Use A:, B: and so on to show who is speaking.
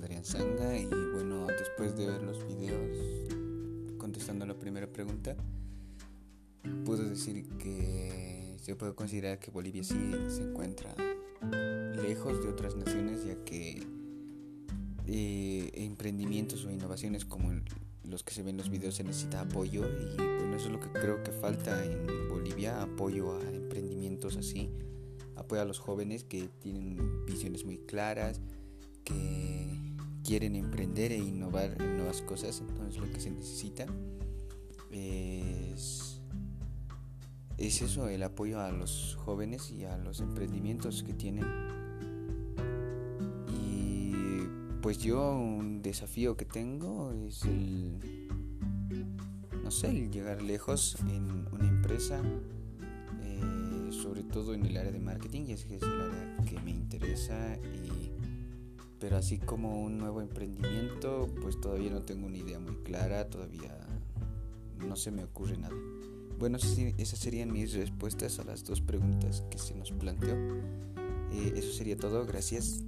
A: Brian Sanga y bueno, después de ver los videos contestando la primera pregunta, puedo decir que se puede considerar que Bolivia sí se encuentra lejos de otras naciones ya que eh, emprendimientos o innovaciones como los que se ven en los videos se necesita apoyo y bueno eso es lo que creo que falta en Bolivia apoyo a emprendimientos así apoyo a los jóvenes que tienen visiones muy claras que quieren emprender e innovar en nuevas cosas. Entonces lo que se necesita es es eso el apoyo a los jóvenes y a los emprendimientos que tienen. Pues yo un desafío que tengo es el, no sé, el llegar lejos en una empresa, sobre todo en el área de marketing, y es que es el área que me interesa, y, pero así como un nuevo emprendimiento, pues todavía no tengo una idea muy clara, todavía no se me ocurre nada. Bueno, esas serían mis respuestas a las dos preguntas que se nos planteó. Eh, eso sería todo, gracias.